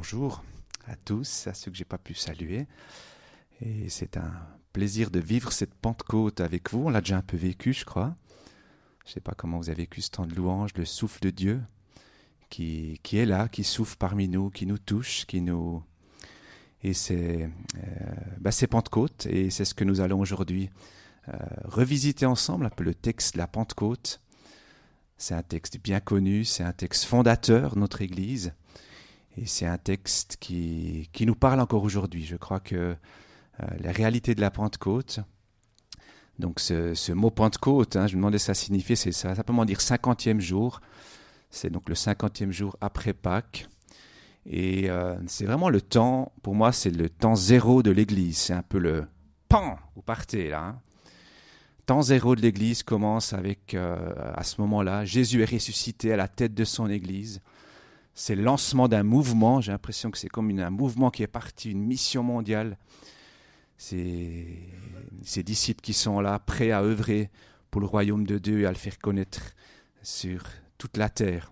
bonjour à tous, à ceux que j'ai pas pu saluer. Et c'est un plaisir de vivre cette Pentecôte avec vous. On l'a déjà un peu vécu, je crois. Je sais pas comment vous avez vécu ce temps de louange, le souffle de Dieu qui, qui est là, qui souffle parmi nous, qui nous touche, qui nous... Et c'est euh, bah Pentecôte, et c'est ce que nous allons aujourd'hui euh, revisiter ensemble, un peu le texte de la Pentecôte. C'est un texte bien connu, c'est un texte fondateur de notre Église. Et c'est un texte qui, qui, nous parle encore aujourd'hui. Je crois que euh, la réalité de la Pentecôte, donc ce, ce mot Pentecôte, hein, je me demandais ça signifiait, c'est ça va simplement dire cinquantième jour. C'est donc le cinquantième jour après Pâques. Et euh, c'est vraiment le temps, pour moi, c'est le temps zéro de l'Église. C'est un peu le pan, vous partez là. Hein. Temps zéro de l'Église commence avec, euh, à ce moment-là, Jésus est ressuscité à la tête de son Église c'est le lancement d'un mouvement. J'ai l'impression que c'est comme un mouvement qui est parti, une mission mondiale. Ces disciples qui sont là, prêts à œuvrer pour le royaume de Dieu et à le faire connaître sur toute la terre.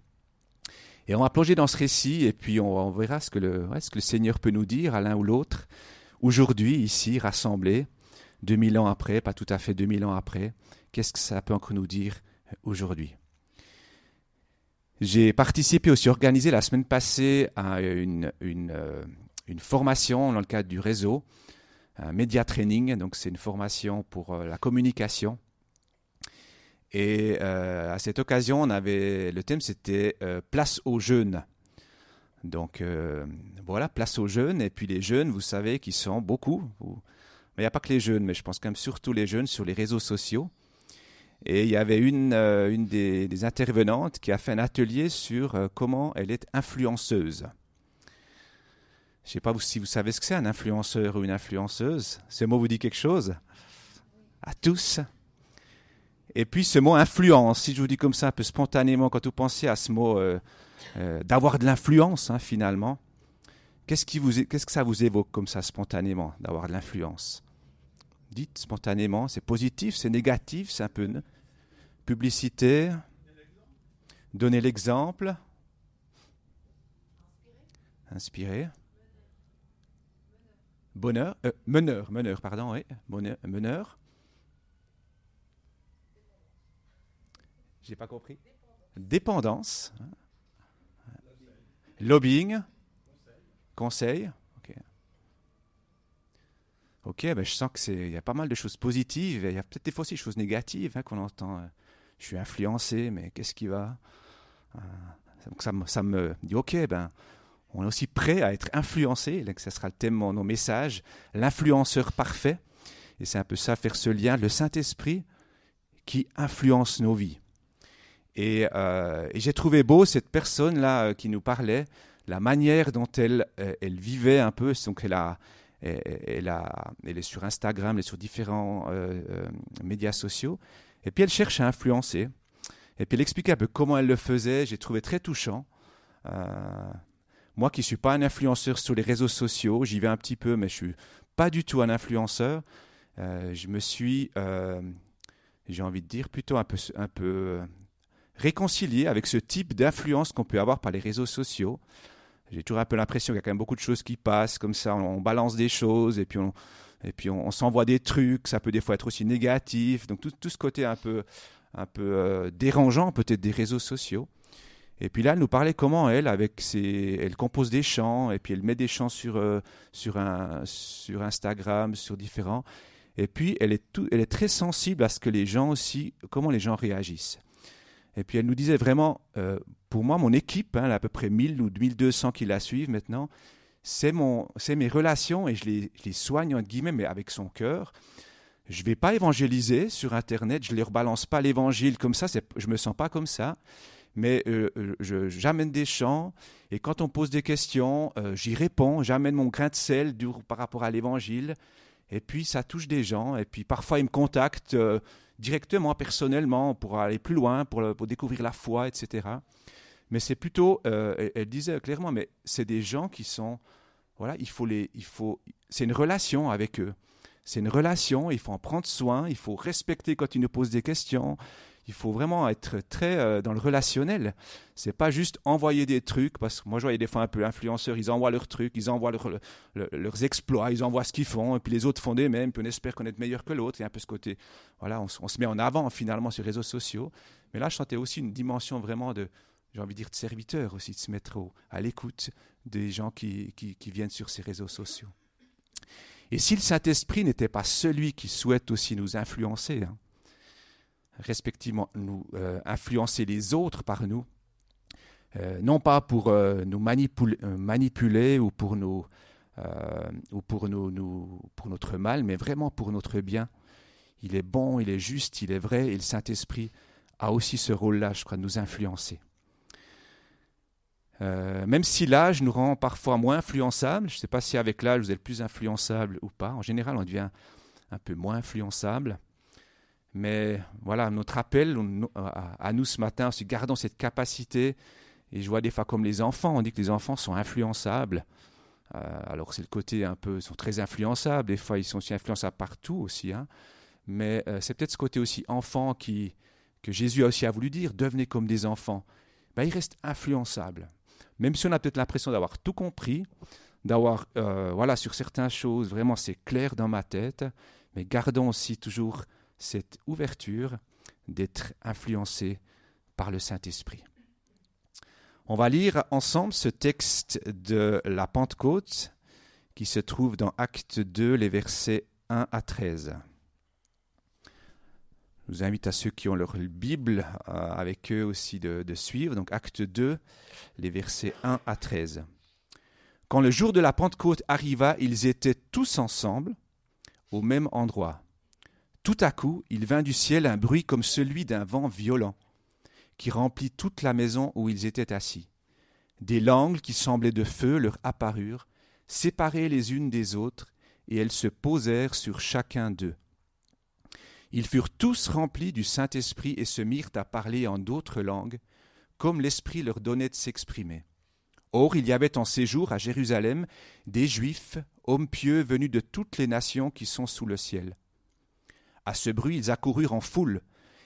Et on va plonger dans ce récit et puis on, verra ce que, le, ce que le Seigneur peut nous dire à l'un ou l'autre. Aujourd'hui, ici, rassemblés, 2000 ans après, pas tout à fait 2000 ans après, qu'est-ce que ça peut encore nous dire aujourd'hui? J'ai participé aussi, organisé la semaine passée à une, une, euh, formation dans le cadre du réseau, un Media Training, donc c'est une formation pour euh, la communication. Et euh, à cette occasion, on avait, le thème c'était Place aux jeunes. Donc voilà, place aux jeunes. Et puis les jeunes, vous savez, qui sont beaucoup. mais il n'y a pas que les jeunes, mais je pense quand même surtout les jeunes sur les réseaux sociaux. Et il y avait une, euh, une des, intervenantes qui a fait un atelier sur euh, comment elle est influenceuse. Je ne sais pas si vous savez ce que c'est un influenceur ou une influenceuse. Ce mot vous dit quelque chose? À tous Et puis ce mot influence, si je vous dis comme ça un peu spontanément, quand vous pensez à ce mot euh, d'avoir de l'influence hein, finalement, qu'est-ce, qui vous, qu'est-ce que ça vous évoque comme ça spontanément, d'avoir de l'influence? Spontanément. C'est positif, c'est négatif, c'est un peu publicité. Donner l'exemple. Inspirer. Bonheur, euh, meneur, meneur, pardon, oui, bonheur, meneur. J'ai pas compris. Dépendance. Lobbying. Conseil. Ok, ben je sens qu'il y a pas mal de choses positives, il y a peut-être des fois aussi des choses négatives hein, qu'on entend. Euh, je suis influencé, mais qu'est-ce qui va euh, Donc ça, ça, me dit, ok, ben, on est aussi prêt à être influencé, que ce sera le thème de nos messages, l'influenceur parfait. Et c'est un peu ça, faire ce lien, le Saint-Esprit qui influence nos vies. Et, euh, j'ai trouvé beau cette personne-là qui nous parlait, la manière dont elle, elle vivait un peu, donc elle a, elle, est sur Instagram, elle est sur différents euh, euh, médias sociaux. Et puis elle cherche à influencer. Et puis elle expliquait un peu comment elle le faisait. J'ai trouvé très touchant. Euh, moi qui ne suis pas un influenceur sur les réseaux sociaux, j'y vais un petit peu, mais je ne suis pas du tout un influenceur. je me suis, j'ai envie de dire, plutôt un peu, un peu réconcilié avec ce type d'influence qu'on peut avoir par les réseaux sociaux. J'ai toujours un peu l'impression qu'il y a quand même beaucoup de choses qui passent comme ça. On, balance des choses et puis on, s'envoie des trucs. Ça peut des fois être aussi négatif. Donc tout, ce côté un peu, euh, dérangeant peut-être des réseaux sociaux. Et puis là, elle nous parlait comment elle, avec ses, elle compose des chants et puis elle met des chants sur, euh, Instagram, sur différents. Et puis elle est, elle est très sensible à ce que les gens aussi, comment les gens réagissent. Et puis elle nous disait vraiment, euh, pour moi, mon équipe, hein, à peu près 1000 ou 1200 qui la suivent maintenant, c'est mes relations et je les, je les, soigne, entre guillemets, mais avec son cœur. Je ne vais pas évangéliser sur Internet, je ne leur balance pas l'évangile comme ça, je ne me sens pas comme ça. Mais euh, euh, j'amène des chants et quand on pose des questions, j'y réponds, j'amène mon grain de sel par rapport à l'évangile. Et puis ça touche des gens. Et puis parfois ils me contactent directement, personnellement, pour aller plus loin, pour, découvrir la foi, etc. Mais c'est plutôt, euh, elle, disait clairement, mais c'est des gens qui sont, voilà, il faut les, il faut, c'est une relation avec eux. C'est une relation, il faut en prendre soin, il faut respecter quand ils nous posent des questions, Il faut vraiment être très euh, dans le relationnel. C'est pas juste envoyer des trucs, parce que moi je voyais des fois un peu influenceurs, ils envoient leurs trucs, ils envoient leurs exploits, ils envoient ce qu'ils font, et puis les autres font des mêmes, puis on espère connaître meilleur que l'autre. Il y a un peu ce côté, voilà, on, on, se met en avant finalement sur les réseaux sociaux. Mais là, je sentais aussi une dimension vraiment de, j'ai envie de dire, de serviteur aussi, de se mettre à l'écoute des gens qui, qui, viennent sur ces réseaux sociaux. Et si le Saint-Esprit n'était pas celui qui souhaite aussi nous influencer, hein, respectivement nous euh, influencer les autres par nous, euh, non pas pour euh, nous manipuler, ou pour, nous, ou pour, nous, pour notre mal, mais vraiment pour notre bien. Il est bon, il est juste, il est vrai, et le Saint-Esprit a aussi ce rôle-là, je crois, de nous influencer. Même si l'âge nous rend parfois moins influençables, je ne sais pas si avec l'âge vous êtes plus influençable ou pas, en général on devient un peu moins influençable. Mais voilà, notre appel à nous ce matin, c'est gardons cette capacité. Et je vois des fois comme les enfants, on dit que les enfants sont influençables. Euh, alors c'est le côté un peu, ils sont très influençables, des fois ils sont aussi influençables partout aussi. Hein. Mais euh, c'est peut-être ce côté aussi enfant qui, que Jésus a aussi a voulu dire, devenez comme des enfants. Ben, il reste influençable même si on a peut-être l'impression d'avoir tout compris, d'avoir, euh, voilà, sur certaines choses, vraiment c'est clair dans ma tête, mais gardons aussi toujours cette ouverture d'être influencé par le Saint-Esprit. On va lire ensemble ce texte de la Pentecôte qui se trouve dans Acte 2, les versets 1 à 13. Je vous invite à ceux qui ont leur Bible euh, avec eux aussi de, suivre. Donc acte 2, les versets 1 à 13. Quand le jour de la Pentecôte arriva, ils étaient tous ensemble au même endroit. Tout à coup, il vint du ciel un bruit comme celui d'un vent violent, qui remplit toute la maison où ils étaient assis. Des langues qui semblaient de feu leur apparurent, séparées les unes des autres, et elles se posèrent sur chacun d'eux. Ils furent tous remplis du Saint-Esprit et se mirent à parler en d'autres langues, comme l'Esprit leur donnait de s'exprimer. Or, il y avait en séjour à Jérusalem des Juifs, hommes pieux venus de toutes les nations qui sont sous le ciel. À ce bruit, ils accoururent en foule,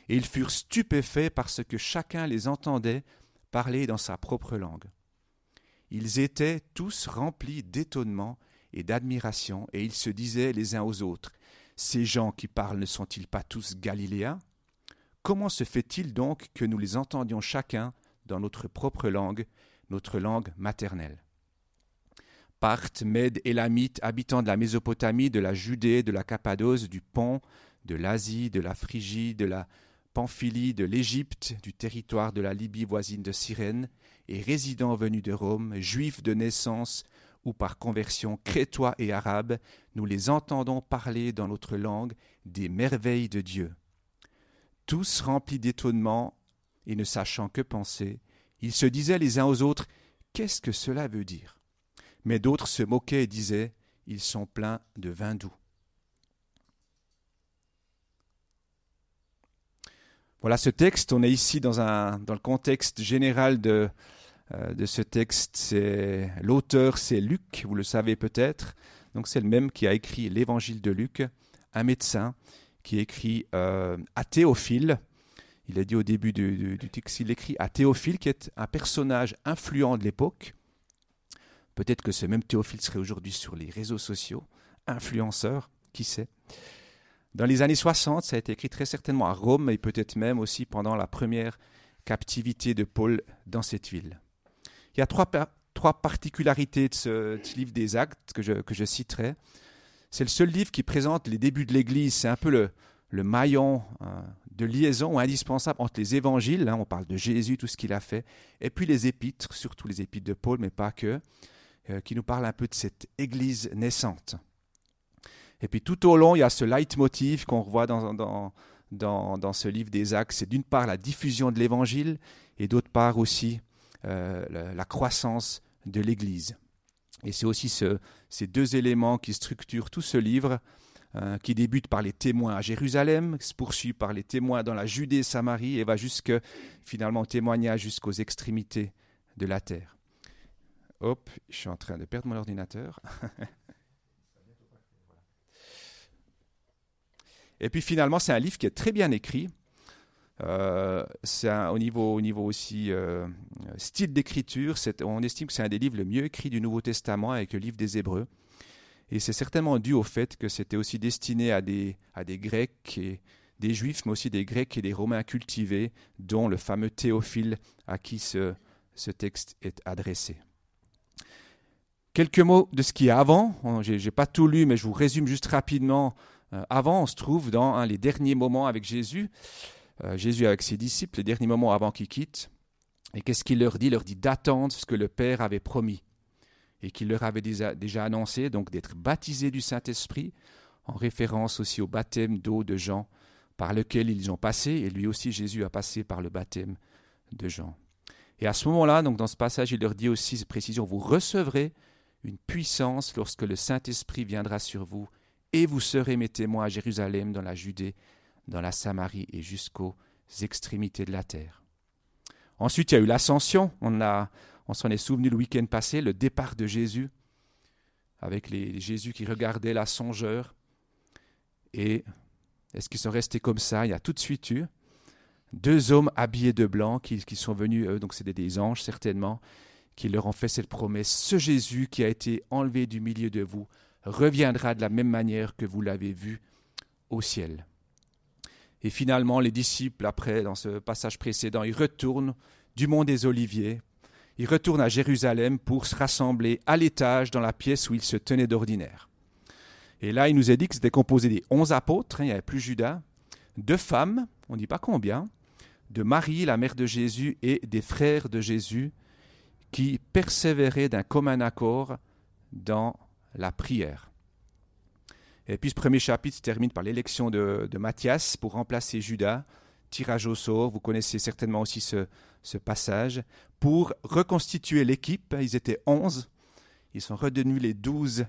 et ils furent stupéfaits parce que chacun les entendait parler dans sa propre langue. Ils étaient tous remplis d'étonnement et d'admiration, et ils se disaient les uns aux autres ces gens qui parlent ne sont-ils pas tous galiléens? Comment se fait-il donc que nous les entendions chacun dans notre propre langue, notre langue maternelle? Parthes, Mèdes, Élamites, habitants de la Mésopotamie, de la Judée, de la Cappadoce, du Pont, de l'Asie, de la Phrygie, de la Pamphylie, de l'Égypte, du territoire de la Libye voisine de Cyrène, et résidents venus de Rome, juifs de naissance, ou par conversion crétois et arabe, nous les entendons parler dans notre langue des merveilles de Dieu. Tous remplis d'étonnement et ne sachant que penser, ils se disaient les uns aux autres Qu'est-ce que cela veut dire? Mais d'autres se moquaient et disaient Ils sont pleins de vin doux. Voilà ce texte, on est ici dans, le contexte général de, euh, ce texte. L'auteur, c'est Luc, vous le savez peut-être. Donc c'est le même qui a écrit l'Évangile de Luc, un médecin qui écrit euh, à Théophile. Il a dit au début du, texte, il écrit à Théophile, qui est un personnage influent de l'époque. Peut-être que ce même Théophile serait aujourd'hui sur les réseaux sociaux, influenceur, qui sait? Dans les années 60, ça a été écrit très certainement à Rome et peut-être même aussi pendant la première captivité de Paul dans cette ville. Il y a trois, particularités de ce, livre des actes que je, citerai. C'est le seul livre qui présente les débuts de l'Église. C'est un peu le, maillon hein, de liaison indispensable entre les évangiles, hein, on parle de Jésus, tout ce qu'il a fait, et puis les épîtres, surtout les épîtres de Paul, mais pas que, euh, qui nous parlent un peu de cette Église naissante. Et puis tout au long, il y a ce leitmotiv qu'on revoit dans, dans, dans, ce livre des Actes. C'est d'une part la diffusion de l'Évangile et d'autre part aussi euh, la, croissance de l'Église. Et c'est aussi ces deux éléments qui structurent tout ce livre, euh, qui débute par les témoins à Jérusalem, se poursuit par les témoins dans la Judée, Samarie, et va jusque, finalement, témoignage jusqu'aux extrémités de la terre. Hop, je suis en train de perdre mon ordinateur. Et puis finalement, c'est un livre qui est très bien écrit. Euh, c'est au niveau, au niveau aussi euh, style d'écriture, on estime que c'est un des livres le mieux écrits du Nouveau Testament avec le livre des Hébreux. Et c'est certainement dû au fait que c'était aussi destiné à des, Grecs et des Juifs, mais aussi des Grecs et des Romains cultivés, dont le fameux Théophile à qui ce, texte est adressé. Quelques mots de ce qui est avant. Je n'ai pas tout lu, mais je vous résume juste rapidement. Euh, avant, on se trouve dans hein, les derniers moments avec Jésus. Euh, Jésus avec ses disciples, les derniers moments avant qu'il quitte. Et qu'est-ce qu'il leur dit? Il leur dit d'attendre ce que le Père avait promis et qu'il leur avait déjà, déjà annoncé, donc d'être baptisés du Saint-Esprit, en référence aussi au baptême d'eau de Jean, par lequel ils ont passé, et lui aussi Jésus a passé par le baptême de Jean. Et à ce moment-là, donc dans ce passage, il leur dit aussi, précision, vous recevrez une puissance lorsque le Saint-Esprit viendra sur vous, et vous serez mes témoins à Jérusalem, dans la Judée, dans la Samarie et jusqu'aux extrémités de la terre. Ensuite, il y a eu l'ascension. On, on s'en est souvenu le week-end passé, le départ de Jésus, avec les, Jésus qui regardait la songeur. Et est-ce qu'ils sont restés comme ça? Il y a tout de suite eu deux hommes habillés de blanc qui, sont venus, eux, donc c'était des anges certainement, qui leur ont fait cette promesse. Ce Jésus qui a été enlevé du milieu de vous reviendra de la même manière que vous l'avez vu au ciel. Et finalement, les disciples, après, dans ce passage précédent, ils retournent du mont des Oliviers, ils retournent à Jérusalem pour se rassembler à l'étage dans la pièce où ils se tenaient d'ordinaire. Et là, il nous a dit que c'était composé des onze apôtres, hein, il n'y avait plus Judas, deux femmes, on ne dit pas combien, de Marie, la mère de Jésus, et des frères de Jésus, qui persévéraient d'un commun accord dans la prière. Et puis ce premier chapitre se termine par l'élection de, Matthias pour remplacer Judas, tirage au sort, vous connaissez certainement aussi ce, ce passage, pour reconstituer l'équipe, ils étaient onze, ils sont redevenus les douze,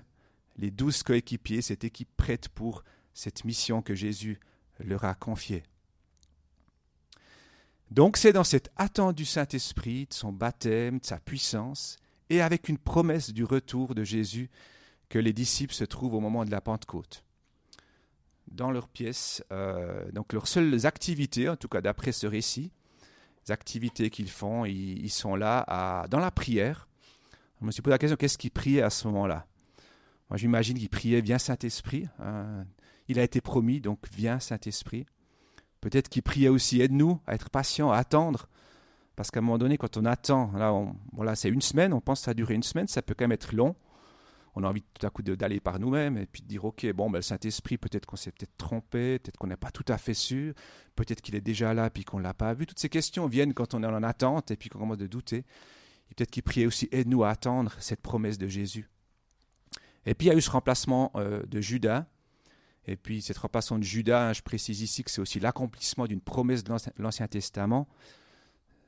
les douze coéquipiers, cette équipe prête pour cette mission que Jésus leur a confiée. Donc c'est dans cette attente du Saint-Esprit, de son baptême, de sa puissance, et avec une promesse du retour de Jésus que les disciples se trouvent au moment de la Pentecôte. Dans leur pièce, euh, donc leurs seules activités, en tout cas d'après ce récit, les activités qu'ils font, ils, sont là dans la prière. Je me suis posé la question, qu'est-ce qu'ils priaient à ce moment-là? Moi j'imagine qu'ils priaient, viens Saint-Esprit. Hein. Il a été promis, donc viens Saint-Esprit. Peut-être qu'ils priaient aussi, aide-nous à être patients, à attendre. Parce qu'à un moment donné, quand on attend, là, voilà, c'est une semaine, on pense que ça a duré une semaine, ça peut quand même être long on a envie tout à coup d'aller par nous-mêmes et puis de dire ok bon ben, le Saint-Esprit peut-être qu'on s'est peut-être trompé, peut-être qu'on n'est pas tout à fait sûr, peut-être qu'il est déjà là puis qu'on l'a pas vu. Toutes ces questions viennent quand on est en attente et puis qu'on commence de douter. Et peut-être qu'il priait aussi aide-nous à attendre cette promesse de Jésus. Et puis il y a eu ce remplacement euh, de Judas. Et puis cette remplacement de Judas, hein, je précise ici que c'est aussi l'accomplissement d'une promesse de l'Ancien Testament.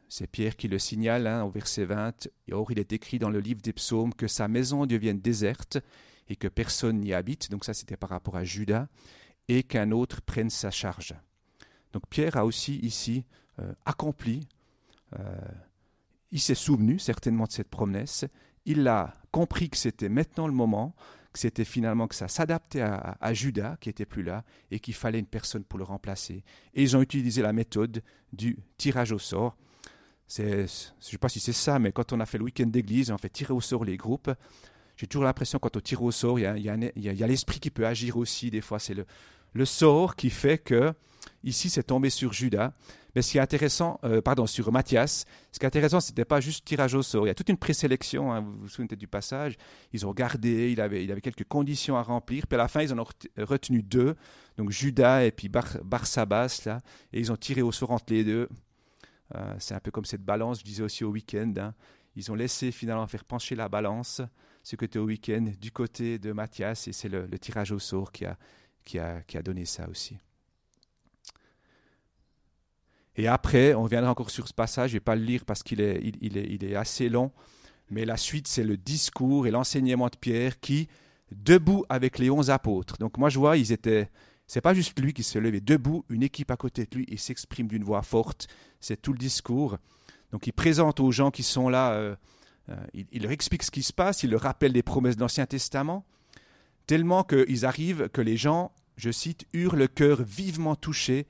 C'est Pierre qui le signale hein, au verset 20. Or, il est écrit dans le livre des psaumes que sa maison devienne déserte et que personne n'y habite. Donc, ça, c'était par rapport à Judas. Et qu'un autre prenne sa charge. Donc, Pierre a aussi ici euh, accompli. Euh, il s'est souvenu certainement de cette promesse. Il a compris que c'était maintenant le moment, que c'était finalement que ça s'adaptait à, à, Judas qui était plus là et qu'il fallait une personne pour le remplacer. Et ils ont utilisé la méthode du tirage au sort je ne sais pas si c'est ça, mais quand on a fait le week-end d'église, on fait tirer au sort les groupes. J'ai toujours l'impression quand on tire au sort, il y a, l'esprit qui peut agir aussi. Des fois, c'est le, sort qui fait que ici, c'est tombé sur Judas. Mais ce qui est intéressant, euh, pardon, sur Matthias, ce qui est intéressant, ce n'était pas juste tirage au sort. Il y a toute une présélection, hein, vous vous souvenez du passage. Ils ont regardé, il avait, il avait quelques conditions à remplir. Puis à la fin, ils en ont retenu deux, donc Judas et puis Bar, Barsabas, là. Et ils ont tiré au sort entre les deux. Euh, c'est un peu comme cette balance, je disais aussi au week-end. Hein. Ils ont laissé finalement faire pencher la balance, ce côté au week-end, du côté de Mathias, et c'est le, tirage au sort qui a, qui, a, qui a donné ça aussi. Et après, on viendra encore sur ce passage, je ne vais pas le lire parce qu'il est, il, est, il est assez long, mais la suite, c'est le discours et l'enseignement de Pierre qui, debout avec les onze apôtres. Donc moi, je vois, ils étaient, c'est pas juste lui qui se levait debout, une équipe à côté de lui, il s'exprime d'une voix forte. C'est tout le discours. Donc il présente aux gens qui sont là, euh, euh, il, leur explique ce qui se passe, il leur rappelle les promesses de l'Ancien Testament, tellement qu'ils arrivent que les gens, je cite, eurent le cœur vivement touché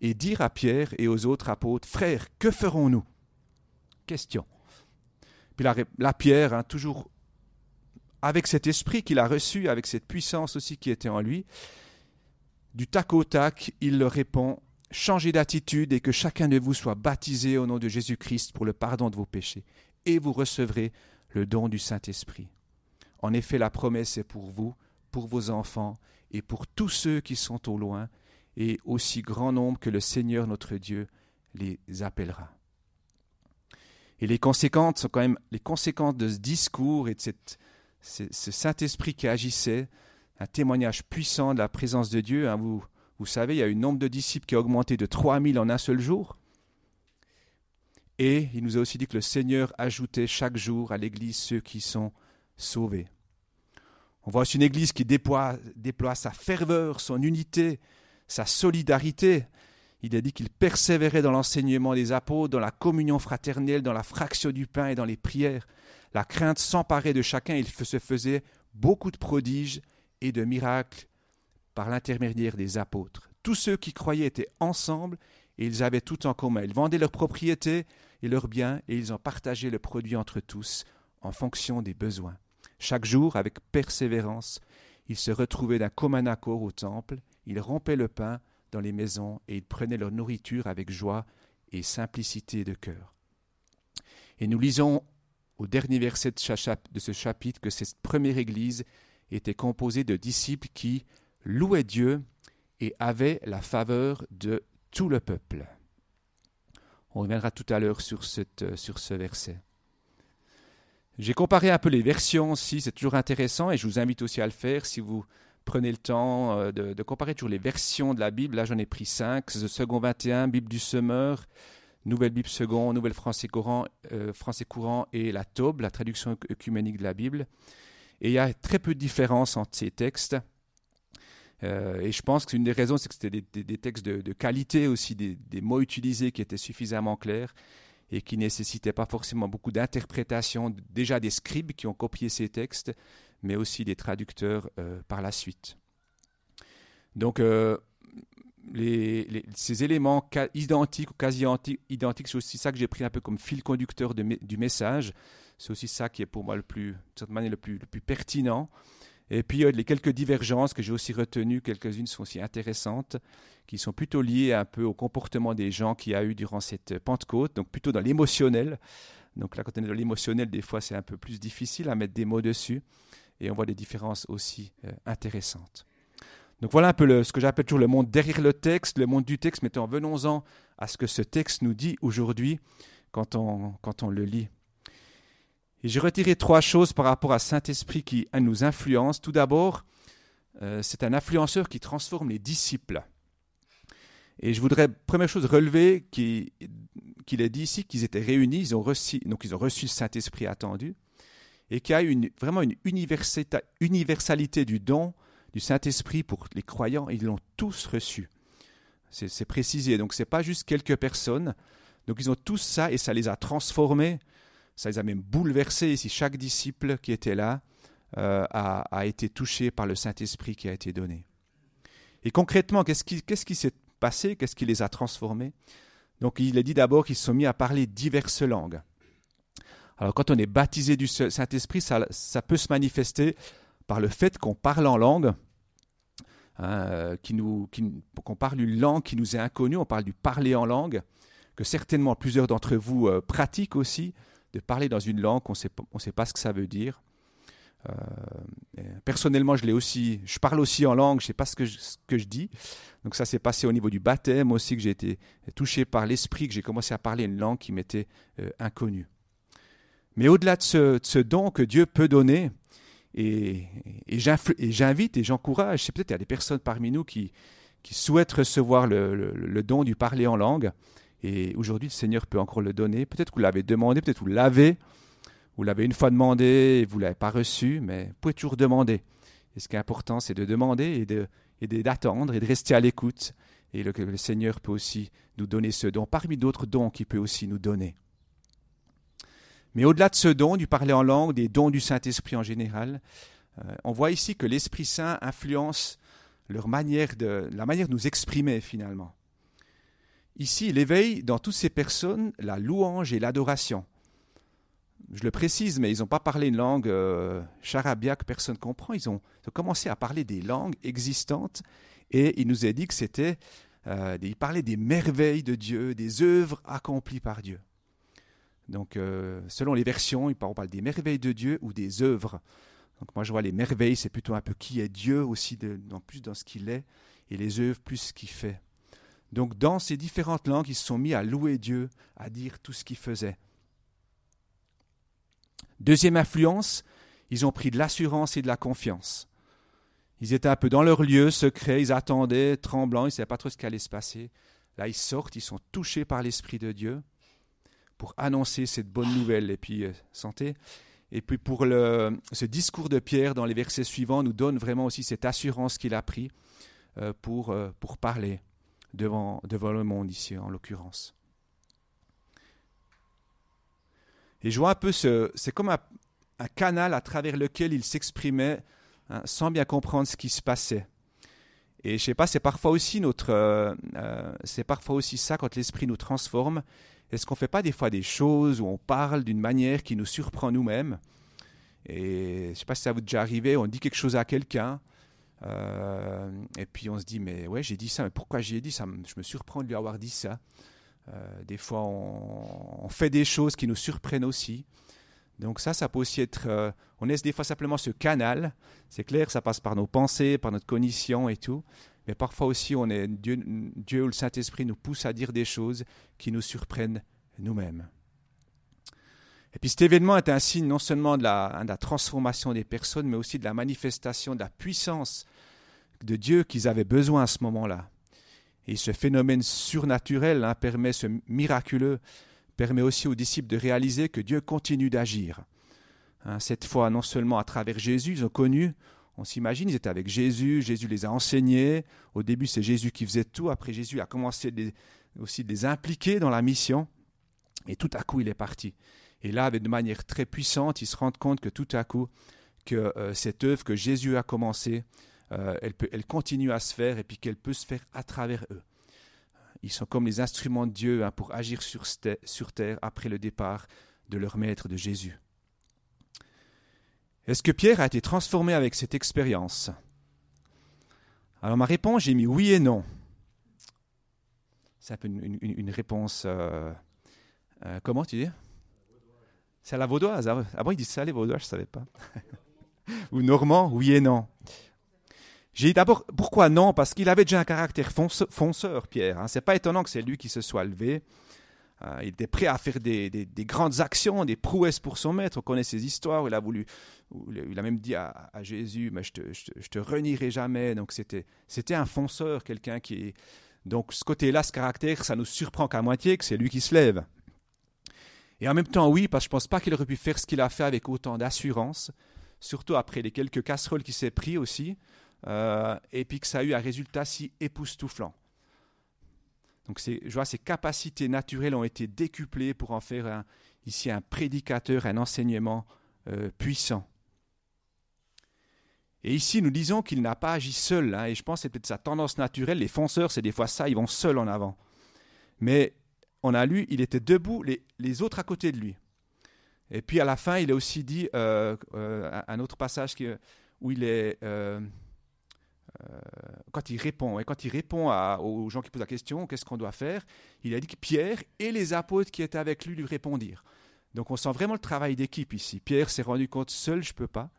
et dirent à Pierre et aux autres apôtres, Frères, que ferons-nous? Question. Puis la, Pierre, hein, toujours avec cet esprit qu'il a reçu, avec cette puissance aussi qui était en lui, du tac au tac, il leur répond, Changez d'attitude et que chacun de vous soit baptisé au nom de Jésus-Christ pour le pardon de vos péchés, et vous recevrez le don du Saint-Esprit. En effet, la promesse est pour vous, pour vos enfants, et pour tous ceux qui sont au loin, et aussi grand nombre que le Seigneur notre Dieu les appellera. Et les conséquences sont quand même les conséquences de ce discours et de ce, Saint-Esprit qui agissait, un témoignage puissant de la présence de Dieu. Hein. vous, vous savez, il y a eu un nombre de disciples qui a augmenté de 3000 en un seul jour. Et il nous a aussi dit que le Seigneur ajoutait chaque jour à l'Église ceux qui sont sauvés. On voit aussi une Église qui déploie, déploie sa ferveur, son unité, sa solidarité. Il a dit qu'il persévérait dans l'enseignement des apôtres, dans la communion fraternelle, dans la fraction du pain et dans les prières. La crainte s'emparait de chacun, il se faisait beaucoup de prodiges et de miracles par l'intermédiaire des apôtres. Tous ceux qui croyaient étaient ensemble et ils avaient tout en commun. Ils vendaient leurs propriétés et leurs biens et ils en partageaient le produit entre tous en fonction des besoins. Chaque jour, avec persévérance, ils se retrouvaient d'un commun accord au temple, ils rompaient le pain dans les maisons et ils prenaient leur nourriture avec joie et simplicité de cœur. Et nous lisons au dernier verset de ce chapitre que cette première Église était composée de disciples qui louaient Dieu et avaient la faveur de tout le peuple. On reviendra tout à l'heure sur, sur ce verset. J'ai comparé un peu les versions aussi, c'est toujours intéressant et je vous invite aussi à le faire si vous prenez le temps euh, de, comparer toujours les versions de la Bible. Là, j'en ai pris cinq Second 21, Bible du Semeur, Nouvelle Bible Second, Nouvelle Français courant, euh, Français courant et la Taube, la traduction œcuménique de la Bible. Et il y a très peu de différence entre ces textes. Euh, et je pense qu'une des raisons, c'est que c'était des, textes de, qualité aussi, des, des, mots utilisés qui étaient suffisamment clairs et qui ne nécessitaient pas forcément beaucoup d'interprétation, déjà des scribes qui ont copié ces textes, mais aussi des traducteurs euh, par la suite. Donc, euh, ces éléments identiques ou quasi identiques, c'est aussi ça que j'ai pris un peu comme fil conducteur du message. C'est aussi ça qui est pour moi le plus, manière, le plus, le plus pertinent. Et puis, les quelques divergences que j'ai aussi retenues, quelques-unes sont aussi intéressantes, qui sont plutôt liées un peu au comportement des gens qu'il y a eu durant cette Pentecôte, donc plutôt dans l'émotionnel. Donc là, quand on est dans l'émotionnel, des fois, c'est un peu plus difficile à mettre des mots dessus et on voit des différences aussi euh, intéressantes. Donc voilà un peu ce que j'appelle toujours le monde derrière le texte, le monde du texte, mais venons-en à ce que ce texte nous dit aujourd'hui quand on, quand on le lit. Et j'ai retiré trois choses par rapport à Saint-Esprit qui nous influence. Tout d'abord, euh, c'est un influenceur qui transforme les disciples. Et je voudrais, première chose, relever qu'il est dit ici qu'ils étaient réunis, ils ont donc ils ont reçu le Saint-Esprit attendu et qu'il y a une, vraiment une universalité du don du Saint-Esprit pour les croyants. Ils l'ont tous reçu. C'est précisé. Donc, ce n'est pas juste quelques personnes. Donc, ils ont tous ça et ça les a transformés. Ça les a même bouleversés. Si chaque disciple qui était là euh, a, été touché par le Saint-Esprit qui a été donné. Et concrètement, qu'est-ce qui, s'est passé? Qu'est-ce qui les a transformés? Donc, il est dit d'abord qu'ils se sont mis à parler diverses langues. Alors quand on est baptisé du Saint-Esprit, ça, peut se manifester par le fait qu'on parle en langue, hein, qu'on parle une langue qui nous est inconnue, on parle du parler en langue, que certainement plusieurs d'entre vous euh, pratiquent aussi, de parler dans une langue qu'on ne sait pas ce que ça veut dire. Euh, personnellement, je l'ai aussi, je parle aussi en langue, je ne sais pas ce que je, dis. Donc ça s'est passé au niveau du baptême aussi, que j'ai été touché par l'esprit, que j'ai commencé à parler une langue qui m'était euh, inconnue. Mais au-delà de ce, don que Dieu peut donner, et, j'invite et j'encourage, c'est peut-être qu'il y a des personnes parmi nous qui, souhaitent recevoir le, don du parler en langue, et aujourd'hui le Seigneur peut encore le donner. Peut-être que vous l'avez demandé, peut-être que vous l'avez, vous l'avez une fois demandé et vous ne l'avez pas reçu, mais vous pouvez toujours demander. Et ce qui est important, c'est de demander et d'attendre et, de rester à l'écoute. Et le, Seigneur peut aussi nous donner ce don, parmi d'autres dons qu'il peut aussi nous donner. Mais au-delà de ce don, du parler en langue, des dons du Saint-Esprit en général, euh, on voit ici que l'Esprit Saint influence leur manière de, la manière de nous exprimer finalement. Ici, il éveille dans toutes ces personnes la louange et l'adoration. Je le précise, mais ils n'ont pas parlé une langue euh, charabia que personne ne comprend. Ils ont, commencé à parler des langues existantes et il nous a dit que c'était. Euh, il parlait des merveilles de Dieu, des œuvres accomplies par Dieu. Donc, euh, selon les versions, on parle des merveilles de Dieu ou des œuvres. Donc, moi, je vois les merveilles, c'est plutôt un peu qui est Dieu aussi, de, plus dans ce qu'il est, et les œuvres plus ce qu'il fait. Donc, dans ces différentes langues, ils se sont mis à louer Dieu, à dire tout ce qu'il faisait. Deuxième influence, ils ont pris de l'assurance et de la confiance. Ils étaient un peu dans leur lieu secret, ils attendaient, tremblants, ils ne savaient pas trop ce qui allait se passer. Là, ils sortent, ils sont touchés par l'Esprit de Dieu pour annoncer cette bonne nouvelle. Et puis, euh, santé. Et puis, pour ce discours de Pierre dans les versets suivants nous donne vraiment aussi cette assurance qu'il a pris euh, euh, pour parler devant, devant le monde ici, en l'occurrence. Et je vois un peu ce. C'est comme un, canal à travers lequel il s'exprimait hein, sans bien comprendre ce qui se passait. Et je sais pas, c'est parfois aussi notre, euh, euh, c'est parfois aussi ça quand l'esprit nous transforme. Est-ce qu'on fait pas des fois des choses où on parle d'une manière qui nous surprend nous-mêmes? Et je sais pas si ça vous est déjà arrivé, on dit quelque chose à quelqu'un, et puis on se dit mais ouais j'ai dit ça, mais pourquoi j'ai dit ça? Je me surprends de lui avoir dit ça. Euh, des fois, on, fait des choses qui nous surprennent aussi. Donc ça, ça peut aussi être... Euh, on laisse des fois simplement ce canal. C'est clair, ça passe par nos pensées, par notre cognition et tout. Mais parfois aussi, on est, Dieu, Dieu ou le Saint-Esprit nous pousse à dire des choses qui nous surprennent nous-mêmes. Et puis cet événement est un signe non seulement de la, de la, transformation des personnes, mais aussi de la manifestation de la puissance de Dieu qu'ils avaient besoin à ce moment-là. Et ce phénomène surnaturel hein, permet, ce miraculeux, permet aussi aux disciples de réaliser que Dieu continue d'agir. Hein, cette fois, non seulement à travers Jésus, ils ont connu, on s'imagine, ils étaient avec Jésus, Jésus les a enseignés. Au début, c'est Jésus qui faisait tout. Après, Jésus a commencé aussi de les impliquer dans la mission. Et tout à coup, il est parti. Et là, de manière très puissante, ils se rendent compte que tout à coup, que euh, cette œuvre que Jésus a commencée, euh, elle, peut, elle continue à se faire et puis qu'elle peut se faire à travers eux. Ils sont comme les instruments de Dieu hein, pour agir sur, terre après le départ de leur maître de Jésus. Est-ce que Pierre a été transformé avec cette expérience? Alors ma réponse, j'ai mis oui et non. C'est un peu une, réponse... Euh, comment tu dis? C'est à la vaudoise. Bon, ils disent ça les vaudois, je ne savais pas. Ou normand, oui et non. J'ai dit d'abord, pourquoi non? Parce qu'il avait déjà un caractère fonceur, Pierre. Hein. C'est pas étonnant que c'est lui qui se soit levé. Euh, il était prêt à faire des, grandes actions, des prouesses pour son maître. On connaît ses histoires. Il a voulu, il a même dit à, Jésus, mais je te, te, renierai jamais. Donc c'était, c'était un fonceur, quelqu'un qui Donc ce côté-là, ce caractère, ça nous surprend qu'à moitié que c'est lui qui se lève. Et en même temps, oui, parce que je pense pas qu'il aurait pu faire ce qu'il a fait avec autant d'assurance, surtout après les quelques casseroles qu'il s'est pris aussi. Euh, et puis que ça a eu un résultat si époustouflant. Donc je vois, ses capacités naturelles ont été décuplées pour en faire ici un prédicateur, un enseignement euh, puissant. Et ici, nous disons qu'il n'a pas agi seul, hein, et je pense que c'est peut-être sa tendance naturelle. Les fonceurs, c'est des fois ça, ils vont seuls en avant. Mais on a lu, il était debout, les, autres à côté de lui. Et puis à la fin, il a aussi dit euh, un autre passage où il est euh, quand il répond, et quand il répond aux gens qui posent la question, qu'est-ce qu'on doit faire Il a dit que Pierre et les apôtres qui étaient avec lui lui répondirent. Donc on sent vraiment le travail d'équipe ici. Pierre s'est rendu compte, seul je ne peux pas.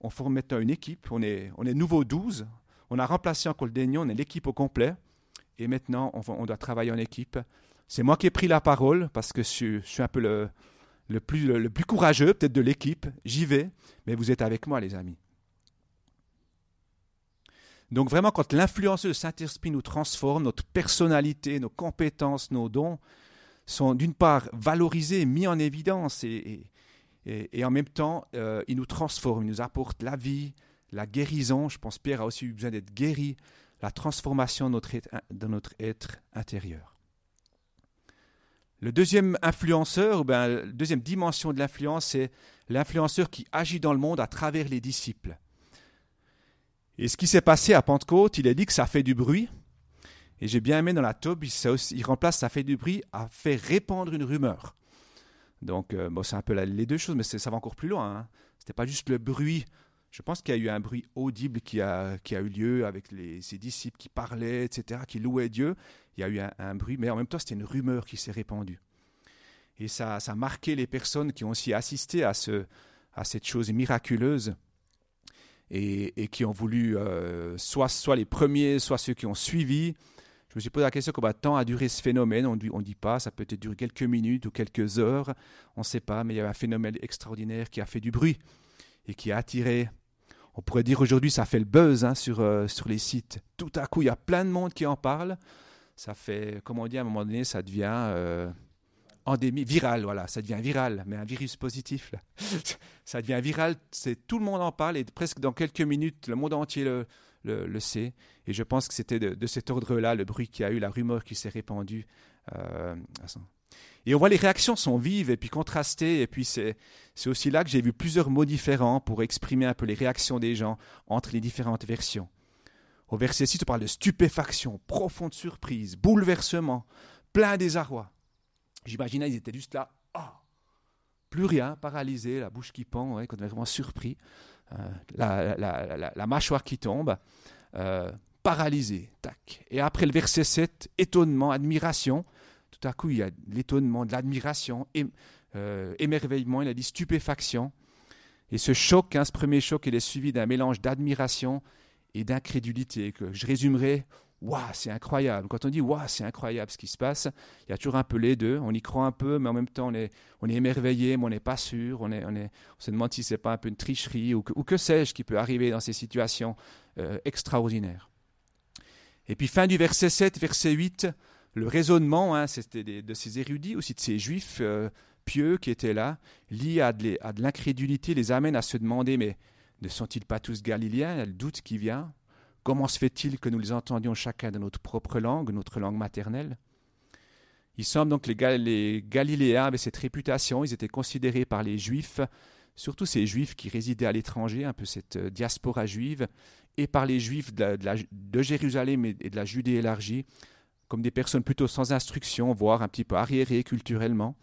On forme maintenant une équipe, on est, on est nouveau 12, on a remplacé encore le Daignon, on est l'équipe au complet, et maintenant on, doit travailler en équipe. C'est moi qui ai pris la parole, parce que je, suis un peu le, plus, courageux peut-être de l'équipe, j'y vais, mais vous êtes avec moi les amis. Donc vraiment, quand l'influence de Saint-Esprit nous transforme, notre personnalité, nos compétences, nos dons sont d'une part valorisés, mis en évidence et, en même temps, euh, il nous transforme, il nous apporte la vie, la guérison. Je pense que Pierre a aussi eu besoin d'être guéri, la transformation de notre être intérieur. Le deuxième influenceur, ou bien, la deuxième dimension de l'influence, c'est l'influenceur qui agit dans le monde à travers les disciples. Et ce qui s'est passé à Pentecôte, il a dit que ça fait du bruit. Et j'ai bien aimé dans la taube, il, remplace ça fait du bruit à faire répandre une rumeur. Donc, euh, bon, c'est un peu les deux choses, mais ça va encore plus loin. Hein. Ce n'était pas juste le bruit. Je pense qu'il y a eu un bruit audible qui a, qui a eu lieu avec les, ses disciples qui parlaient, etc., qui louaient Dieu. Il y a eu un, bruit, mais en même temps, c'était une rumeur qui s'est répandue. Et ça, ça a marqué les personnes qui ont aussi assisté à, ce, à cette chose miraculeuse et, et qui ont voulu, euh, soit, soit les premiers, soit ceux qui ont suivi, je me suis posé la question combien de temps a duré ce phénomène. On ne dit pas, ça peut être duré quelques minutes ou quelques heures, on ne sait pas, mais il y a un phénomène extraordinaire qui a fait du bruit et qui a attiré. On pourrait dire aujourd'hui, ça fait le buzz hein, sur, euh, sur les sites. Tout à coup, il y a plein de monde qui en parle. Ça fait, comme on dit, à un moment donné, ça devient euh, endémie, viral, voilà, ça devient viral, mais un virus positif. Ça devient viral, c'est tout le monde en parle et presque dans quelques minutes, le monde entier le, le, sait. Et je pense que c'était de, cet ordre-là, le bruit qui a eu, la rumeur qui s'est répandue. Euh, et on voit les réactions sont vives et puis contrastées. Et puis c'est aussi là que j'ai vu plusieurs mots différents pour exprimer un peu les réactions des gens entre les différentes versions. Au verset 6, on parle de stupéfaction, profonde surprise, bouleversement, plein désarroi. J'imaginais, ils étaient juste là, oh, plus rien, paralysés, la bouche qui pend, quand on est vraiment surpris. Euh, la, mâchoire qui tombe, euh, paralysé. Tac. Et après le verset 7, étonnement, admiration. Tout à coup, il y a l'étonnement, de l'admiration, euh, émerveillement, il a dit stupéfaction. Et ce choc, hein, ce premier choc, il est suivi d'un mélange d'admiration et d'incrédulité je résumerai Waouh, c'est incroyable. Quand on dit Waouh, c'est incroyable ce qui se passe, il y a toujours un peu les deux. On y croit un peu, mais en même temps, on est, on émerveillé, mais on n'est pas sûr. On, se demande si ce n'est pas un peu une tricherie ou que, ou que sais-je qui peut arriver dans ces situations euh, extraordinaires. Et puis, fin du verset 7, verset 8, le raisonnement, hein, c'était de ces érudits, aussi de ces juifs euh, pieux qui étaient là, liés à de, l'incrédulité, les amène à se demander mais ne sont-ils pas tous galiléens? Le doute qui vient. Comment se fait-il que nous les entendions chacun de notre propre langue, notre langue maternelle? Il semble donc que les, Galiléens avaient cette réputation, ils étaient considérés par les Juifs, surtout ces Juifs qui résidaient à l'étranger, un peu cette euh, diaspora juive, et par les Juifs de Jérusalem et de la Judée élargie, comme des personnes plutôt sans instruction, voire un petit peu arriérées culturellement.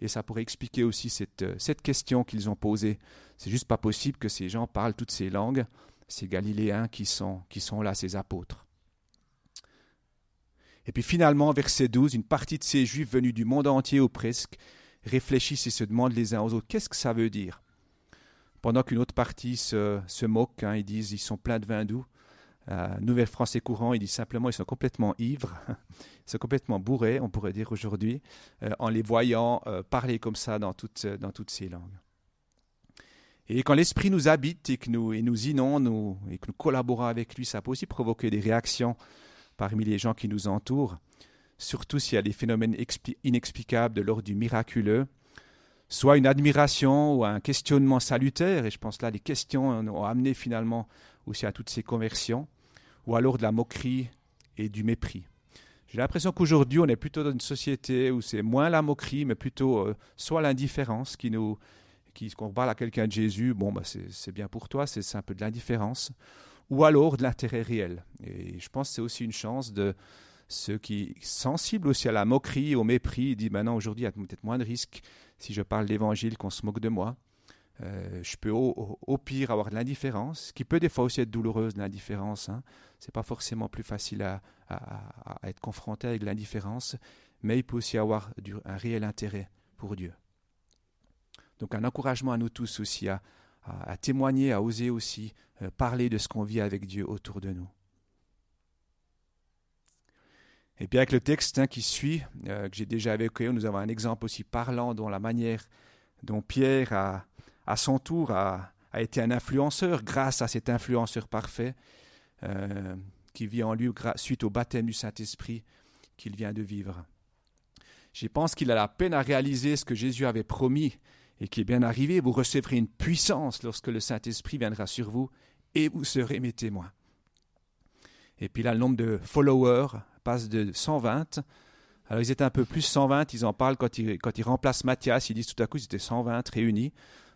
Et ça pourrait expliquer aussi cette, euh, cette question qu'ils ont posée. C'est juste pas possible que ces gens parlent toutes ces langues ces Galiléens qui sont, qui sont là, ces apôtres. Et puis finalement, verset 12, une partie de ces Juifs venus du monde entier ou presque réfléchissent et se demandent les uns aux autres qu'est-ce que ça veut dire? Pendant qu'une autre partie se, se moque, hein, ils disent ils sont pleins de vin doux. Euh, Nouvelle Français courant, ils disent simplement ils sont complètement ivres, ils sont complètement bourrés, on pourrait dire aujourd'hui, euh, en les voyant euh, parler comme ça dans toutes, dans toutes ces langues. Et quand l'Esprit nous habite et que nous, et nous inonde nous, et que nous collaborons avec lui, ça peut aussi provoquer des réactions parmi les gens qui nous entourent, surtout s'il y a des phénomènes inexplicables de l'ordre du miraculeux, soit une admiration ou un questionnement salutaire, et je pense là les questions ont amené finalement aussi à toutes ces conversions, ou alors de la moquerie et du mépris. J'ai l'impression qu'aujourd'hui, on est plutôt dans une société où c'est moins la moquerie, mais plutôt euh, soit l'indifférence qui nous, qui, quand on parle à quelqu'un de Jésus, bon, bah, c'est bien pour toi, c'est un peu de l'indifférence, ou alors de l'intérêt réel. Et je pense que c'est aussi une chance de ceux qui sensibles aussi à la moquerie, au mépris, disent maintenant aujourd'hui il y a peut-être moins de risques si je parle d'évangile qu'on se moque de moi. Euh, je peux au, pire avoir de l'indifférence, qui peut des fois aussi être douloureuse, l'indifférence. Hein. Ce n'est pas forcément plus facile à, être confronté avec l'indifférence, mais il peut aussi avoir un réel intérêt pour Dieu. Donc un encouragement à nous tous aussi à, témoigner, à oser aussi euh, parler de ce qu'on vit avec Dieu autour de nous. Et puis avec le texte hein, qui suit, euh, que j'ai déjà évoqué, nous avons un exemple aussi parlant dont la manière dont Pierre, à son tour, a, été un influenceur grâce à cet influenceur parfait euh, qui vit en lui suite au baptême du Saint-Esprit qu'il vient de vivre. Je pense qu'il a la peine à réaliser ce que Jésus avait promis et qui est bien arrivé, vous recevrez une puissance lorsque le Saint-Esprit viendra sur vous et vous serez mes témoins. Et puis là, le nombre de followers passe de 120. Alors ils étaient un peu plus 120, ils en parlent quand ils, quand ils remplacent Matthias, ils disent tout à coup ils étaient 120 réunis.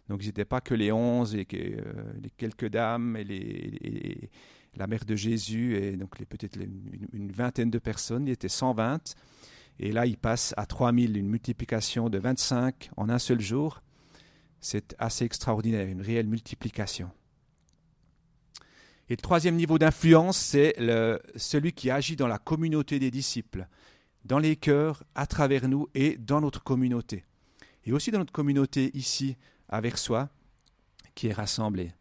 Donc ils n'étaient pas que les onze et que, euh, les quelques dames et, les, la mère de Jésus et donc peut-être une, une, vingtaine de personnes. Il était 120. Et là, il passe à 3000, une multiplication de 25 en un seul jour. C'est assez extraordinaire, une réelle multiplication. Et le troisième niveau d'influence, c'est celui qui agit dans la communauté des disciples, dans les cœurs, à travers nous et dans notre communauté. Et aussi dans notre communauté ici, à Versoix, qui est rassemblée.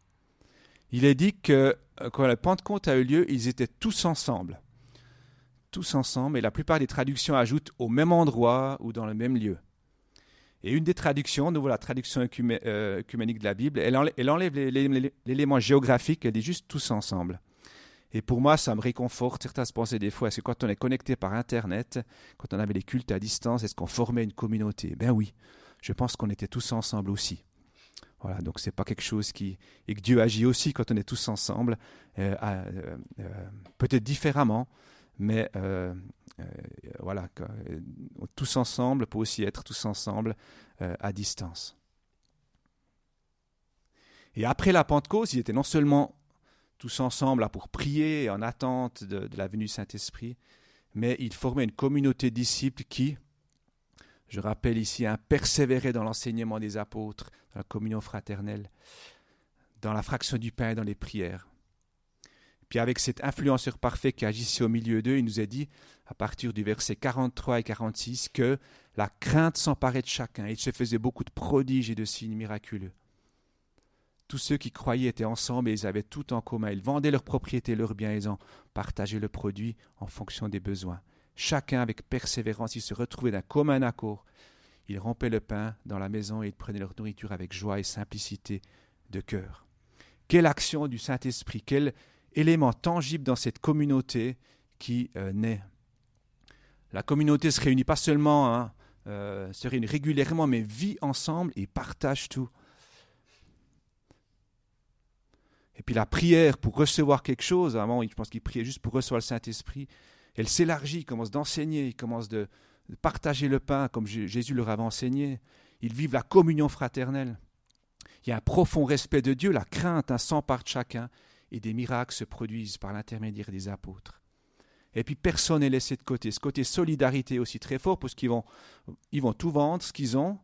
Il est dit que euh, quand la Pentecôte a eu lieu, ils étaient tous ensemble. Tous ensemble, et la plupart des traductions ajoutent au même endroit ou dans le même lieu. Et une des traductions, voilà la traduction euh, œcuménique de la Bible, elle enlève, l'élément géographique, elle dit juste tous ensemble. Et pour moi, ça me réconforte. Certains se pensaient des fois, que quand on est connecté par Internet, quand on avait les cultes à distance, est-ce qu'on formait une communauté? Ben oui, je pense qu'on était tous ensemble aussi. Voilà, donc c'est pas quelque chose qui et que Dieu agit aussi quand on est tous ensemble, euh, euh, peut-être différemment, mais euh, voilà, euh, tous ensemble peut aussi être tous ensemble euh, à distance. Et après la Pentecôte, ils étaient non seulement tous ensemble là, pour prier en attente de, la venue du Saint-Esprit, mais ils formaient une communauté de disciples qui, je rappelle ici, hein, persévéraient dans l'enseignement des apôtres, la communion fraternelle, dans la fraction du pain et dans les prières. Puis avec cet influenceur parfait qui agissait au milieu d'eux, il nous a dit, à partir du verset 43 et 46, que la crainte s'emparait de chacun. Il se faisait beaucoup de prodiges et de signes miraculeux. Tous ceux qui croyaient étaient ensemble et ils avaient tout en commun. Ils vendaient leurs propriétés, leurs biens, ils en partageaient le produit en fonction des besoins. Chacun avec persévérance, ils se retrouvaient d'un commun accord. Ils rompaient le pain dans la maison et ils prenaient leur nourriture avec joie et simplicité de cœur. Quelle action du Saint-Esprit, quelle élément tangible dans cette communauté qui euh, naît. La communauté se réunit pas seulement, hein, euh, se réunit régulièrement, mais vit ensemble et partage tout. Et puis la prière pour recevoir quelque chose, avant, je pense qu'il priait juste pour recevoir le Saint-Esprit, elle s'élargit, il commence d'enseigner, il commence de, partager le pain comme Jésus leur avait enseigné. Ils vivent la communion fraternelle. Il y a un profond respect de Dieu, la crainte, un s'empare de chacun et des miracles se produisent par l'intermédiaire des apôtres. Et puis personne n'est laissé de côté. Ce côté solidarité aussi très fort parce qu'ils vont, ils vont tout vendre, ce qu'ils ont.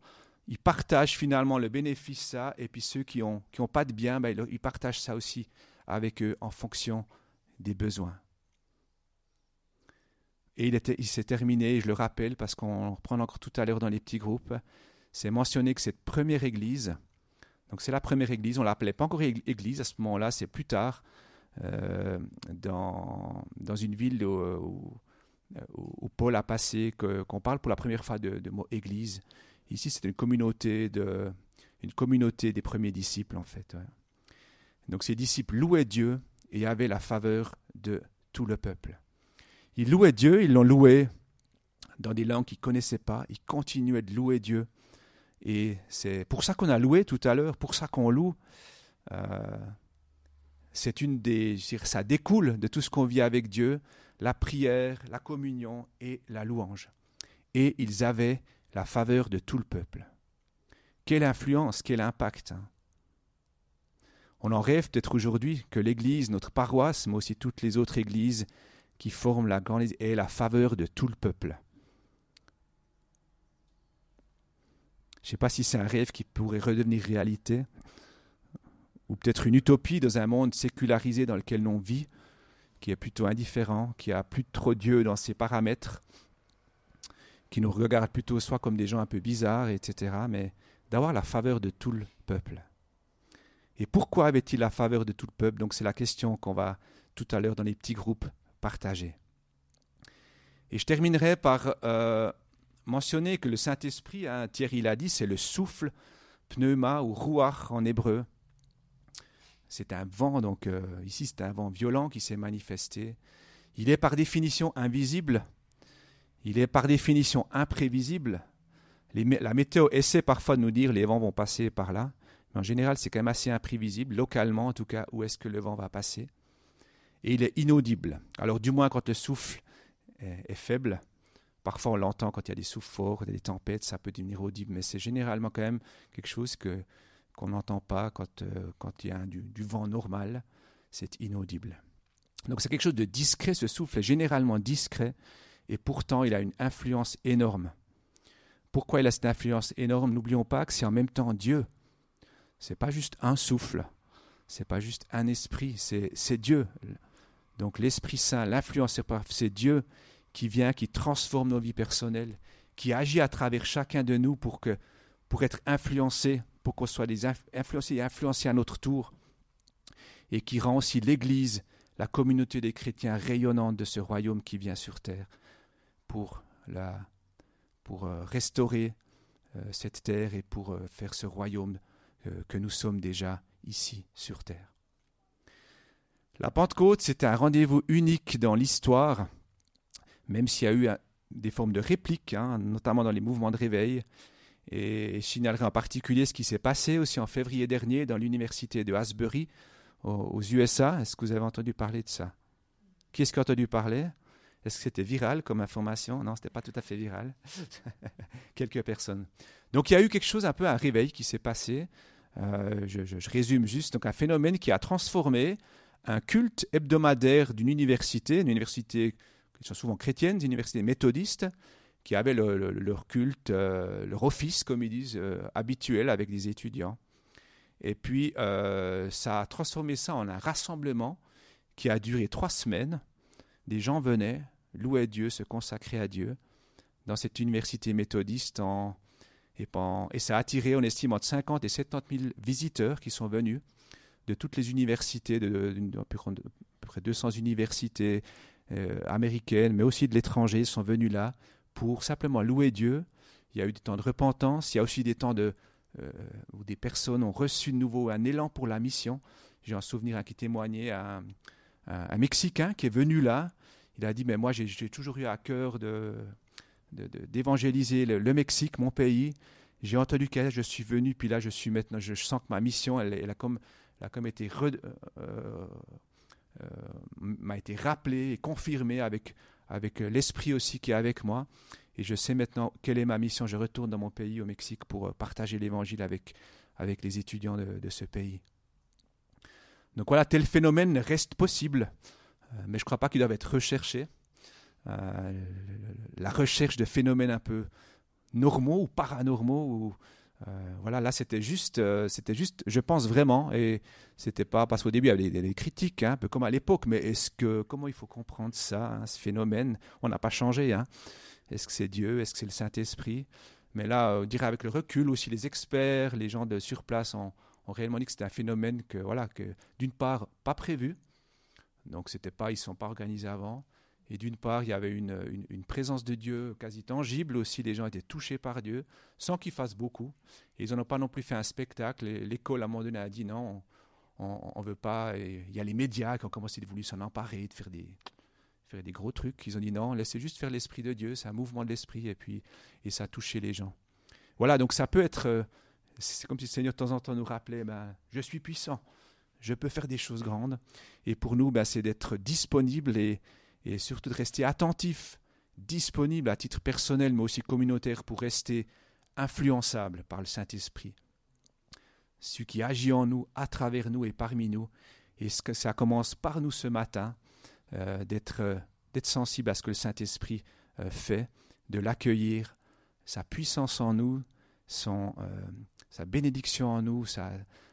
Ils partagent finalement le bénéfice ça. Et puis ceux qui n'ont pas de bien, ben, ils partagent ça aussi avec eux en fonction des besoins. Et il, s'est terminé, je le rappelle, parce qu'on reprend encore tout à l'heure dans les petits groupes, c'est mentionné que cette première église, donc c'est la première église, on l'appelait pas encore église à ce moment-là, c'est plus tard, euh, dans, dans une ville où, Paul a passé, qu'on parle pour la première fois de, de mot église. Ici, c'est une communauté, de, une communauté des premiers disciples, en fait. Donc ces disciples louaient Dieu et avaient la faveur de tout le peuple. Ils louaient Dieu, ils l'ont loué dans des langues qu'ils ne connaissaient pas, ils continuaient de louer Dieu et c'est pour ça qu'on a loué tout à l'heure, pour ça qu'on loue. Euh, c'est une des, ça découle de tout ce qu'on vit avec Dieu, la prière, la communion et la louange. Et ils avaient la faveur de tout le peuple. Quelle influence, quel impact. Hein. On en rêve peut-être aujourd'hui que l'Église, notre paroisse, mais aussi toutes les autres églises qui forment la grande aient la faveur de tout le peuple. Je ne sais pas si c'est un rêve qui pourrait redevenir réalité, ou peut-être une utopie dans un monde sécularisé dans lequel l'on vit, qui est plutôt indifférent, qui a plus trop Dieu dans ses paramètres, qui nous regarde plutôt soit comme des gens un peu bizarres, etc., mais d'avoir la faveur de tout le peuple. Et pourquoi avait-il la faveur de tout le peuple? Donc c'est la question qu'on va tout à l'heure dans les petits groupes Et je terminerai par euh, mentionner que le Saint-Esprit, hein, Thierry l'a dit, c'est le souffle, pneuma ou ruach en hébreu. C'est un vent, donc euh, ici c'est un vent violent qui s'est manifesté. Il est par définition invisible, il est par définition imprévisible. la météo essaie parfois de nous dire les vents vont passer par là, mais en général c'est quand même assez imprévisible, localement en tout cas, où est-ce que le vent va passer. Et il est inaudible. Alors du moins quand le souffle est faible, Parfois, on l'entend quand il y a des souffles forts, des tempêtes, ça peut devenir audible, mais c'est généralement quand même quelque chose que qu'on n'entend pas quand, euh, quand il y a du, vent normal, c'est inaudible. Donc c'est quelque chose de discret, ce souffle est généralement discret, et pourtant il a une influence énorme. Pourquoi il a cette influence énorme? N'oublions pas que c'est en même temps Dieu. C'est pas juste un souffle, c'est pas juste un esprit, c'est Dieu. Donc l'Esprit Saint, l'influence, c'est Dieu qui vient, qui transforme nos vies personnelles, qui agit à travers chacun de nous pour être influencé, pour qu'on soit des influencés et influencés à notre tour, et qui rend aussi l'Église, la communauté des chrétiens rayonnante de ce royaume qui vient sur terre, pour, la, pour euh, restaurer euh, cette terre et pour euh, faire ce royaume que nous sommes déjà ici sur terre. La Pentecôte, c'était un rendez-vous unique dans l'histoire, même s'il y a eu des formes de répliques, hein, notamment dans les mouvements de réveil. Et je signalerai en particulier ce qui s'est passé aussi en février dernier dans l'université de Asbury aux, USA. Est-ce que vous avez entendu parler de ça? Qui est-ce qui a entendu parler? Est-ce que c'était viral comme information? Non, ce n'était pas tout à fait viral. Quelques personnes. Donc il y a eu quelque chose un peu un réveil qui s'est passé. Euh, je, je, résume juste. Donc un phénomène qui a transformé un culte hebdomadaire d'une université, une université qui sont souvent chrétiennes, des universités méthodistes, qui avaient leur culte, euh, leur office, comme ils disent, euh, habituel avec des étudiants. Et puis, euh, ça a transformé ça en un rassemblement qui a duré trois semaines. Des gens venaient louer Dieu, se consacrer à Dieu dans cette université méthodiste. Et, et, ça a attiré, on estime, entre 50 et 70 000 visiteurs qui sont venus de toutes les universités, de, de, à peu près 200 universités euh, américaines, mais aussi de l'étranger, sont venus là pour simplement louer Dieu. Il y a eu des temps de repentance, il y a aussi des temps de, euh, où des personnes ont reçu de nouveau un élan pour la mission. J'ai un souvenir qui témoignait à un, Mexicain qui est venu là. Il a dit, mais moi j'ai toujours eu à cœur d'évangéliser le, Mexique, mon pays. J'ai entendu qu'elle, je suis venu, puis là je suis maintenant, je, sens que ma mission, elle, elle a comme a comme été euh, euh, m'a été rappelé et confirmé avec, avec l'esprit aussi qui est avec moi. Et je sais maintenant quelle est ma mission. Je retourne dans mon pays, au Mexique, pour euh, partager l'évangile avec, avec les étudiants de, ce pays. Donc voilà, tel phénomène reste possible, mais je ne crois pas qu'il doive être recherché. la recherche de phénomènes un peu normaux ou paranormaux ou euh, voilà, là c'était juste, euh, c'était juste, je pense vraiment, et c'était pas parce qu'au début il y avait des, critiques, hein, un peu comme à l'époque, mais est-ce que, comment il faut comprendre ça, hein, ce phénomène? On n'a pas changé. Hein. Est-ce que c'est Dieu? Est-ce que c'est le Saint-Esprit? Mais là, on dirait avec le recul aussi, les experts, les gens de sur place ont, ont réellement dit que c'était un phénomène que, voilà, que d'une part pas prévu, donc c'était pas, ils sont pas organisés avant. Et d'une part, il y avait une, présence de Dieu quasi tangible aussi. Les gens étaient touchés par Dieu, sans qu'ils fassent beaucoup. Et ils n'en ont pas non plus fait un spectacle. L'école, à un moment donné, a dit non, on ne veut pas. Et il y a les médias qui ont commencé de vouloir s'en emparer, de faire des, faire des gros trucs. Ils ont dit non, laissez juste faire l'Esprit de Dieu. C'est un mouvement de l'Esprit. Et puis, et ça a touché les gens. Voilà, donc ça peut être. Euh, c'est comme si le Seigneur de temps en temps nous rappelait ben, Je suis puissant. Je peux faire des choses grandes. Et pour nous, ben, c'est d'être disponible et et surtout de rester attentif, disponible à titre personnel mais aussi communautaire pour rester influençable par le Saint-Esprit. Ce qui agit en nous, à travers nous et parmi nous. Et ce que ça commence par nous ce matin, euh, d'être, d'être sensible à ce que le Saint-Esprit euh, fait, de l'accueillir, sa puissance en nous, euh, sa bénédiction en nous,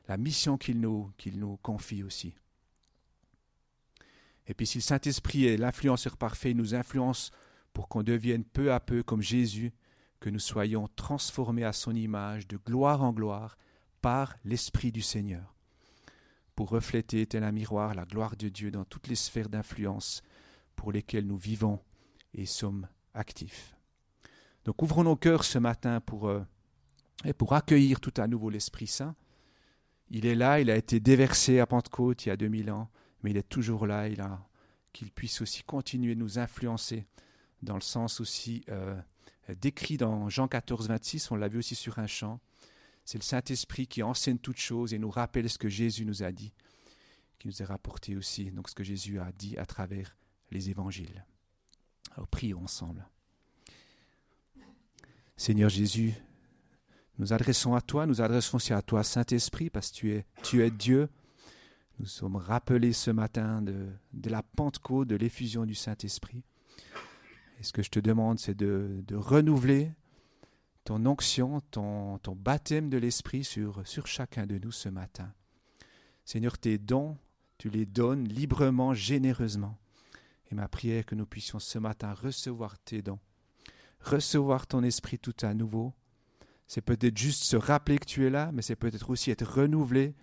la mission qu'il nous confie aussi. Et puis si le Saint-Esprit est l'influenceur parfait, il nous influence pour qu'on devienne peu à peu comme Jésus, que nous soyons transformés à son image de gloire en gloire par l'Esprit du Seigneur, pour refléter tel un miroir la gloire de Dieu dans toutes les sphères d'influence pour lesquelles nous vivons et sommes actifs. Donc ouvrons nos cœurs ce matin pour, euh, pour accueillir tout à nouveau l'Esprit Saint. Il est là, il a été déversé à Pentecôte il y a 2000 ans mais il est toujours là, il a qu'il puisse aussi continuer de nous influencer dans le sens aussi euh, décrit dans Jean 14, 26, on l'a vu aussi sur un chant. C'est le Saint-Esprit qui enseigne toutes choses et nous rappelle ce que Jésus nous a dit, qui nous est rapporté aussi, donc ce que Jésus a dit à travers les évangiles. Alors prions ensemble. Seigneur Jésus, Nous adressons à toi, nous adressons aussi à toi, Saint-Esprit, parce que tu es Dieu. Nous sommes rappelés ce matin de, la Pentecôte, de l'effusion du Saint-Esprit. Et ce que je te demande, c'est de, renouveler ton onction, ton, baptême de l'Esprit sur, sur chacun de nous ce matin. Seigneur, tes dons, tu les donnes librement, généreusement. Et ma prière est que nous puissions ce matin recevoir tes dons, recevoir ton esprit tout à nouveau. C'est peut-être juste se rappeler que tu es là, mais c'est peut-être aussi être renouvelé,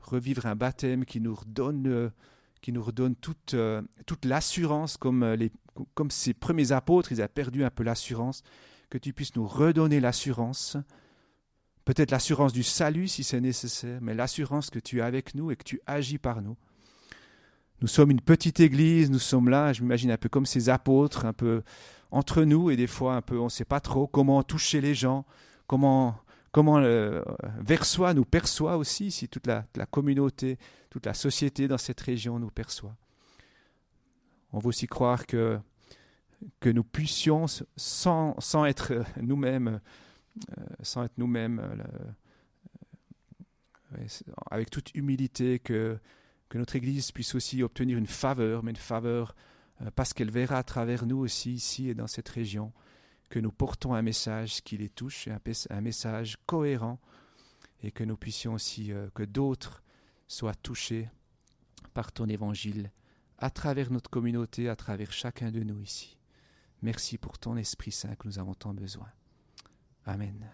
revivre un baptême qui nous redonne, euh, qui nous redonne toute, euh, toute l'assurance, comme, euh, les, comme ces premiers apôtres, ils avaient perdu un peu l'assurance, que tu puisses nous redonner l'assurance, peut-être l'assurance du salut si c'est nécessaire, mais l'assurance que tu es avec nous et que tu agis par nous. Nous sommes une petite église, nous sommes là, je m'imagine un peu comme ces apôtres, un peu entre nous, et des fois un peu on ne sait pas trop comment toucher les gens, comment, comment euh, vers soi nous perçoit aussi, si toute la, communauté, toute la société dans cette région nous perçoit. On veut aussi croire que, nous puissions, sans, être nous-mêmes, euh, sans être nous-mêmes, euh, avec toute humilité, que que notre Église puisse aussi obtenir une faveur, mais une faveur euh, parce qu'elle verra à travers nous aussi, ici et dans cette région, que nous portons un message qui les touche, un, message cohérent, et que nous puissions aussi, euh, que d'autres soient touchés par ton évangile, à travers notre communauté, à travers chacun de nous ici. Merci pour ton Esprit Saint que nous avons tant besoin. Amen.